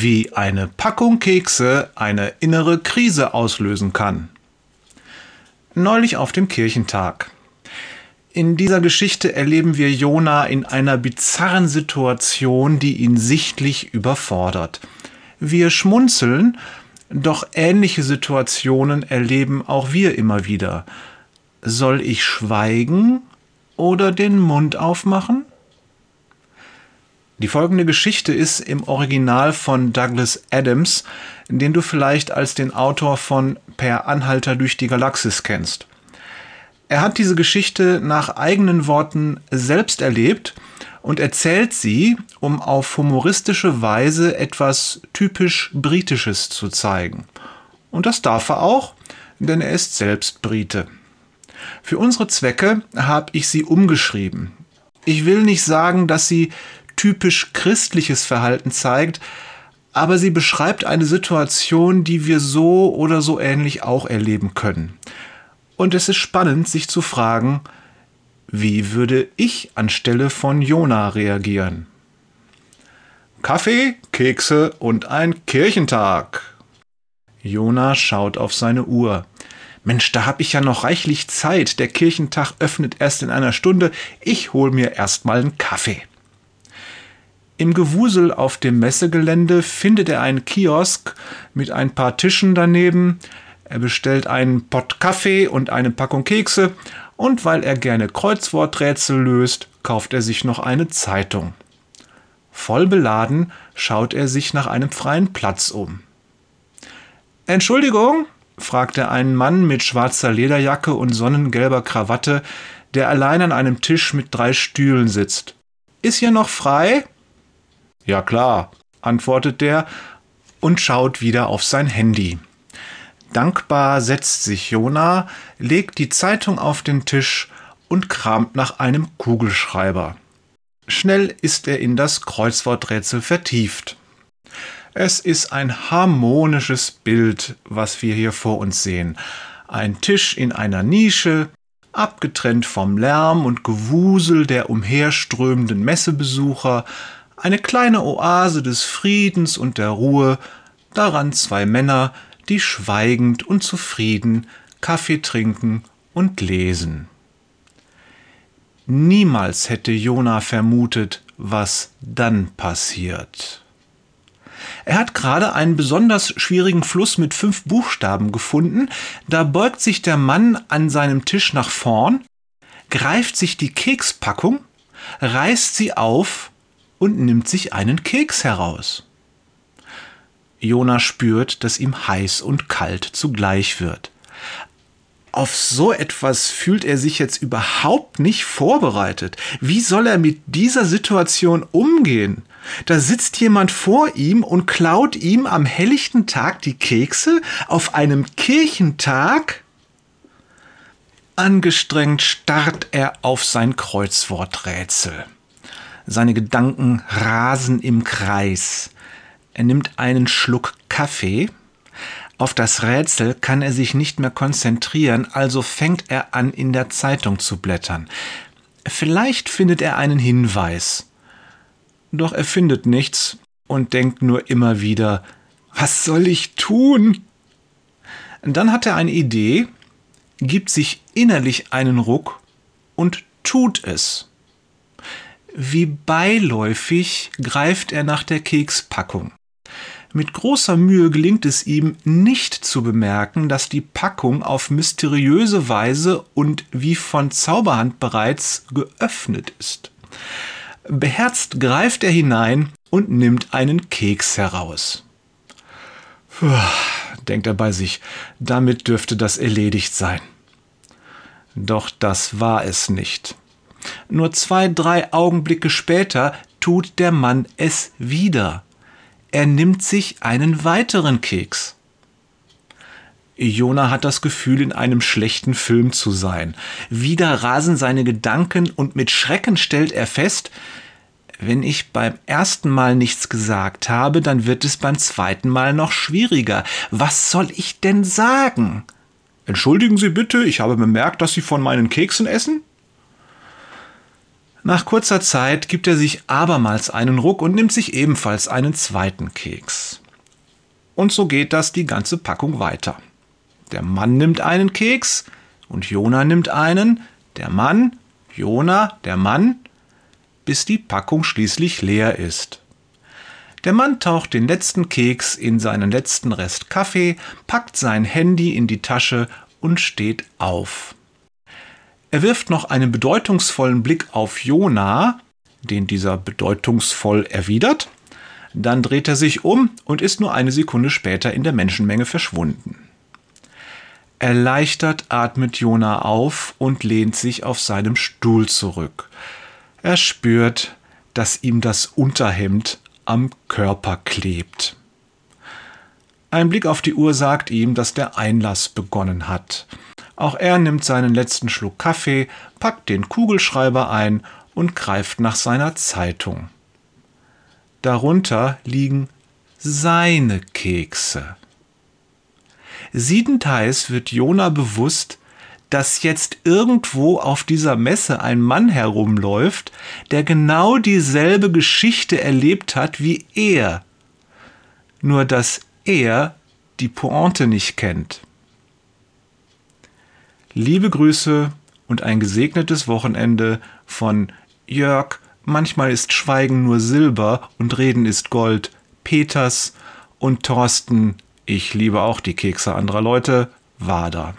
wie eine Packung Kekse eine innere Krise auslösen kann. Neulich auf dem Kirchentag. In dieser Geschichte erleben wir Jona in einer bizarren Situation, die ihn sichtlich überfordert. Wir schmunzeln, doch ähnliche Situationen erleben auch wir immer wieder. Soll ich schweigen oder den Mund aufmachen? Die folgende Geschichte ist im Original von Douglas Adams, den du vielleicht als den Autor von Per Anhalter durch die Galaxis kennst. Er hat diese Geschichte nach eigenen Worten selbst erlebt und erzählt sie, um auf humoristische Weise etwas typisch Britisches zu zeigen. Und das darf er auch, denn er ist selbst Brite. Für unsere Zwecke habe ich sie umgeschrieben. Ich will nicht sagen, dass sie typisch christliches Verhalten zeigt, aber sie beschreibt eine Situation, die wir so oder so ähnlich auch erleben können. Und es ist spannend, sich zu fragen, wie würde ich anstelle von Jona reagieren? Kaffee, Kekse und ein Kirchentag. Jona schaut auf seine Uhr. Mensch, da hab ich ja noch reichlich Zeit. Der Kirchentag öffnet erst in einer Stunde. Ich hol mir erst mal einen Kaffee. Im Gewusel auf dem Messegelände findet er einen Kiosk mit ein paar Tischen daneben. Er bestellt einen Pott Kaffee und eine Packung Kekse und weil er gerne Kreuzworträtsel löst, kauft er sich noch eine Zeitung. Voll beladen schaut er sich nach einem freien Platz um. Entschuldigung, fragt er einen Mann mit schwarzer Lederjacke und sonnengelber Krawatte, der allein an einem Tisch mit drei Stühlen sitzt. Ist hier noch frei? Ja klar, antwortet der und schaut wieder auf sein Handy. Dankbar setzt sich Jona, legt die Zeitung auf den Tisch und kramt nach einem Kugelschreiber. Schnell ist er in das Kreuzworträtsel vertieft. Es ist ein harmonisches Bild, was wir hier vor uns sehen. Ein Tisch in einer Nische, abgetrennt vom Lärm und Gewusel der umherströmenden Messebesucher, eine kleine Oase des Friedens und der Ruhe, daran zwei Männer, die schweigend und zufrieden Kaffee trinken und lesen. Niemals hätte Jona vermutet, was dann passiert. Er hat gerade einen besonders schwierigen Fluss mit fünf Buchstaben gefunden, da beugt sich der Mann an seinem Tisch nach vorn, greift sich die Kekspackung, reißt sie auf und nimmt sich einen Keks heraus. Jona spürt, dass ihm heiß und kalt zugleich wird. Auf so etwas fühlt er sich jetzt überhaupt nicht vorbereitet. Wie soll er mit dieser Situation umgehen? Da sitzt jemand vor ihm und klaut ihm am helllichten Tag die Kekse auf einem Kirchentag? Angestrengt starrt er auf sein Kreuzworträtsel. Seine Gedanken rasen im Kreis. Er nimmt einen Schluck Kaffee. Auf das Rätsel kann er sich nicht mehr konzentrieren, also fängt er an, in der Zeitung zu blättern. Vielleicht findet er einen Hinweis. Doch er findet nichts und denkt nur immer wieder, was soll ich tun? Dann hat er eine Idee, gibt sich innerlich einen Ruck und tut es. Wie beiläufig greift er nach der Kekspackung. Mit großer Mühe gelingt es ihm nicht zu bemerken, dass die Packung auf mysteriöse Weise und wie von Zauberhand bereits geöffnet ist. Beherzt greift er hinein und nimmt einen Keks heraus. Puh, denkt er bei sich, damit dürfte das erledigt sein. Doch das war es nicht. Nur zwei, drei Augenblicke später tut der Mann es wieder. Er nimmt sich einen weiteren Keks. Jona hat das Gefühl, in einem schlechten Film zu sein. Wieder rasen seine Gedanken und mit Schrecken stellt er fest, wenn ich beim ersten Mal nichts gesagt habe, dann wird es beim zweiten Mal noch schwieriger. Was soll ich denn sagen? Entschuldigen Sie bitte, ich habe bemerkt, dass Sie von meinen Keksen essen? Nach kurzer Zeit gibt er sich abermals einen Ruck und nimmt sich ebenfalls einen zweiten Keks. Und so geht das die ganze Packung weiter. Der Mann nimmt einen Keks und Jona nimmt einen, der Mann, Jona, der Mann, bis die Packung schließlich leer ist. Der Mann taucht den letzten Keks in seinen letzten Rest Kaffee, packt sein Handy in die Tasche und steht auf. Er wirft noch einen bedeutungsvollen Blick auf Jona, den dieser bedeutungsvoll erwidert, dann dreht er sich um und ist nur eine Sekunde später in der Menschenmenge verschwunden. Erleichtert atmet Jona auf und lehnt sich auf seinem Stuhl zurück. Er spürt, dass ihm das Unterhemd am Körper klebt. Ein Blick auf die Uhr sagt ihm, dass der Einlass begonnen hat. Auch er nimmt seinen letzten Schluck Kaffee, packt den Kugelschreiber ein und greift nach seiner Zeitung. Darunter liegen seine Kekse. Siedend heiß wird Jona bewusst, dass jetzt irgendwo auf dieser Messe ein Mann herumläuft, der genau dieselbe Geschichte erlebt hat wie er. Nur dass er die Pointe nicht kennt. Liebe Grüße und ein gesegnetes Wochenende von Jörg, manchmal ist Schweigen nur Silber und Reden ist Gold, Peters und Thorsten, ich liebe auch die Kekse anderer Leute, Wader.